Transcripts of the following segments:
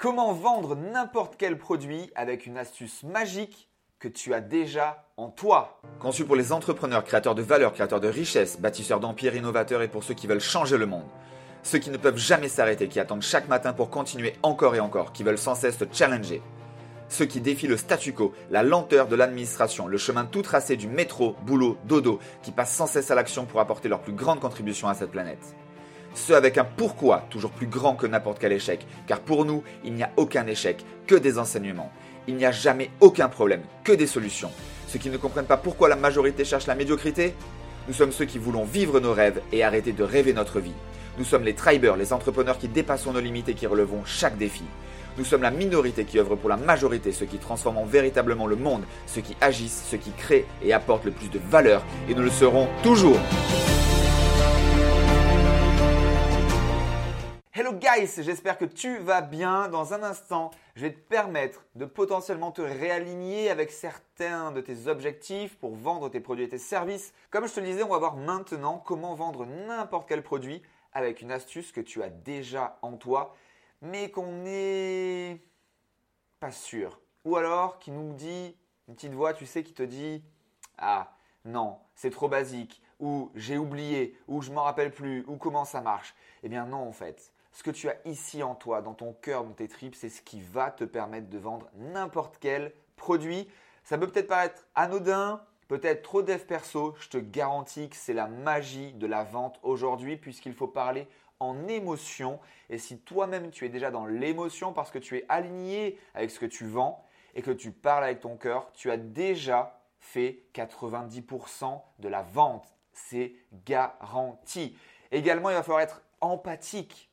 Comment vendre n'importe quel produit avec une astuce magique que tu as déjà en toi? Conçu pour les entrepreneurs, créateurs de valeur, créateurs de richesse, bâtisseurs d'empires, innovateurs et pour ceux qui veulent changer le monde. Ceux qui ne peuvent jamais s'arrêter, qui attendent chaque matin pour continuer encore et encore, qui veulent sans cesse te challenger. Ceux qui défient le statu quo, la lenteur de l'administration, le chemin tout tracé du métro, boulot, dodo, qui passent sans cesse à l'action pour apporter leur plus grande contribution à cette planète. Ceux avec un pourquoi toujours plus grand que n'importe quel échec, car pour nous, il n'y a aucun échec, que des enseignements. Il n'y a jamais aucun problème, que des solutions. Ceux qui ne comprennent pas pourquoi la majorité cherche la médiocrité Nous sommes ceux qui voulons vivre nos rêves et arrêter de rêver notre vie. Nous sommes les tribers, les entrepreneurs qui dépassons nos limites et qui relevons chaque défi. Nous sommes la minorité qui œuvre pour la majorité, ceux qui transforment véritablement le monde, ceux qui agissent, ceux qui créent et apportent le plus de valeur, et nous le serons toujours. Hello guys, j'espère que tu vas bien. Dans un instant, je vais te permettre de potentiellement te réaligner avec certains de tes objectifs pour vendre tes produits et tes services. Comme je te le disais, on va voir maintenant comment vendre n'importe quel produit avec une astuce que tu as déjà en toi, mais qu'on n'est pas sûr. Ou alors qui nous dit, une petite voix, tu sais, qui te dit Ah, non, c'est trop basique, ou j'ai oublié, ou je m'en rappelle plus, ou comment ça marche? Eh bien non, en fait ce que tu as ici en toi, dans ton cœur, dans tes tripes, c'est ce qui va te permettre de vendre n'importe quel produit. Ça peut peut-être paraître anodin, peut-être trop dev perso. Je te garantis que c'est la magie de la vente aujourd'hui puisqu'il faut parler en émotion. Et si toi-même tu es déjà dans l'émotion parce que tu es aligné avec ce que tu vends et que tu parles avec ton cœur, tu as déjà fait 90% de la vente. C'est garanti. Également, il va falloir être empathique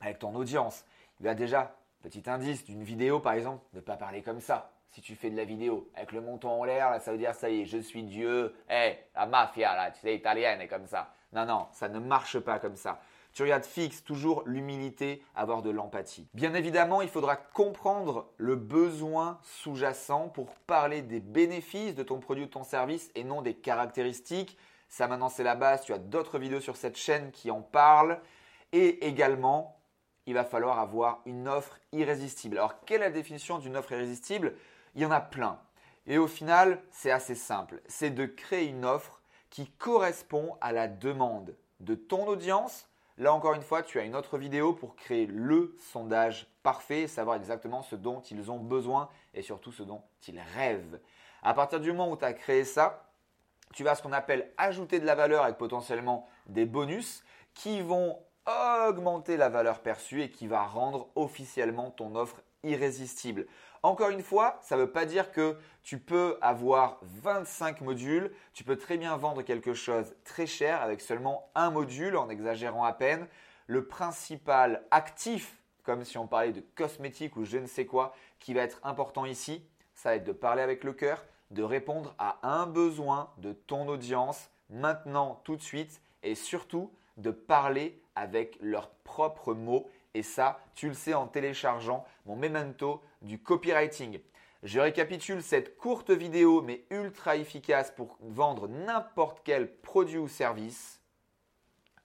avec ton audience. Il y a déjà, petit indice d'une vidéo par exemple, ne pas parler comme ça. Si tu fais de la vidéo avec le menton en l'air, là, ça veut dire ça y est, je suis Dieu. Eh, la mafia, là, tu sais, italienne est comme ça. Non, non, ça ne marche pas comme ça. Tu regardes fixe, toujours l'humilité, avoir de l'empathie. Bien évidemment, il faudra comprendre le besoin sous-jacent pour parler des bénéfices de ton produit ou de ton service et non des caractéristiques. Ça maintenant c'est la base, tu as d'autres vidéos sur cette chaîne qui en parlent. Et également, il va falloir avoir une offre irrésistible. Alors, quelle est la définition d'une offre irrésistible? Il y en a plein. Et au final, c'est assez simple. C'est de créer une offre qui correspond à la demande de ton audience. Là encore une fois, tu as une autre vidéo pour créer le sondage parfait, savoir exactement ce dont ils ont besoin et surtout ce dont ils rêvent. À partir du moment où tu as créé ça, tu vas ce qu'on appelle ajouter de la valeur avec potentiellement des bonus qui vont augmenter la valeur perçue et qui va rendre officiellement ton offre irrésistible. Encore une fois, ça ne veut pas dire que tu peux avoir 25 modules, tu peux très bien vendre quelque chose très cher avec seulement un module en exagérant à peine. Le principal actif, comme si on parlait de cosmétique ou je ne sais quoi, qui va être important ici, ça va être de parler avec le cœur, de répondre à un besoin de ton audience maintenant, tout de suite, et surtout de parler avec leurs propres mots. Et ça, tu le sais en téléchargeant mon memento du copywriting. Je récapitule cette courte vidéo mais ultra efficace pour vendre n'importe quel produit ou service.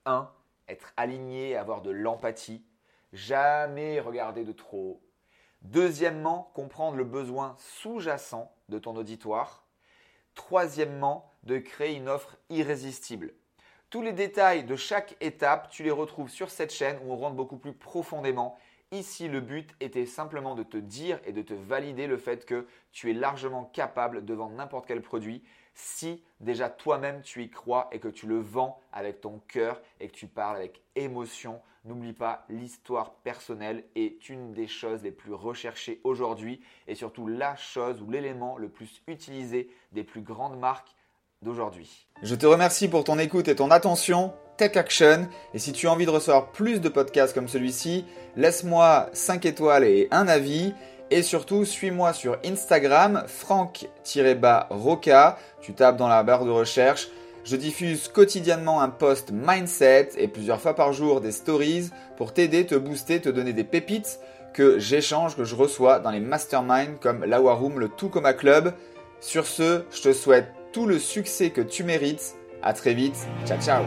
1. Être aligné, avoir de l'empathie. Jamais regarder de trop. Deuxièmement, comprendre le besoin sous-jacent de ton auditoire. Troisièmement, de créer une offre irrésistible. Tous les détails de chaque étape, tu les retrouves sur cette chaîne où on rentre beaucoup plus profondément. Ici, le but était simplement de te dire et de te valider le fait que tu es largement capable de vendre n'importe quel produit si déjà toi-même tu y crois et que tu le vends avec ton cœur et que tu parles avec émotion. N'oublie pas, l'histoire personnelle est une des choses les plus recherchées aujourd'hui et surtout la chose ou l'élément le plus utilisé des plus grandes marques d'aujourd'hui. Je te remercie pour ton écoute et ton attention. Tech Action. Et si tu as envie de recevoir plus de podcasts comme celui-ci, laisse-moi 5 étoiles et un avis. Et surtout, suis-moi sur Instagram, franck-roca. Tu tapes dans la barre de recherche. Je diffuse quotidiennement un post mindset et plusieurs fois par jour des stories pour t'aider, te booster, te donner des pépites que j'échange, que je reçois dans les masterminds comme la Room, le Tout Club. Sur ce, je te souhaite tout le succès que tu mérites. À très vite. Ciao ciao.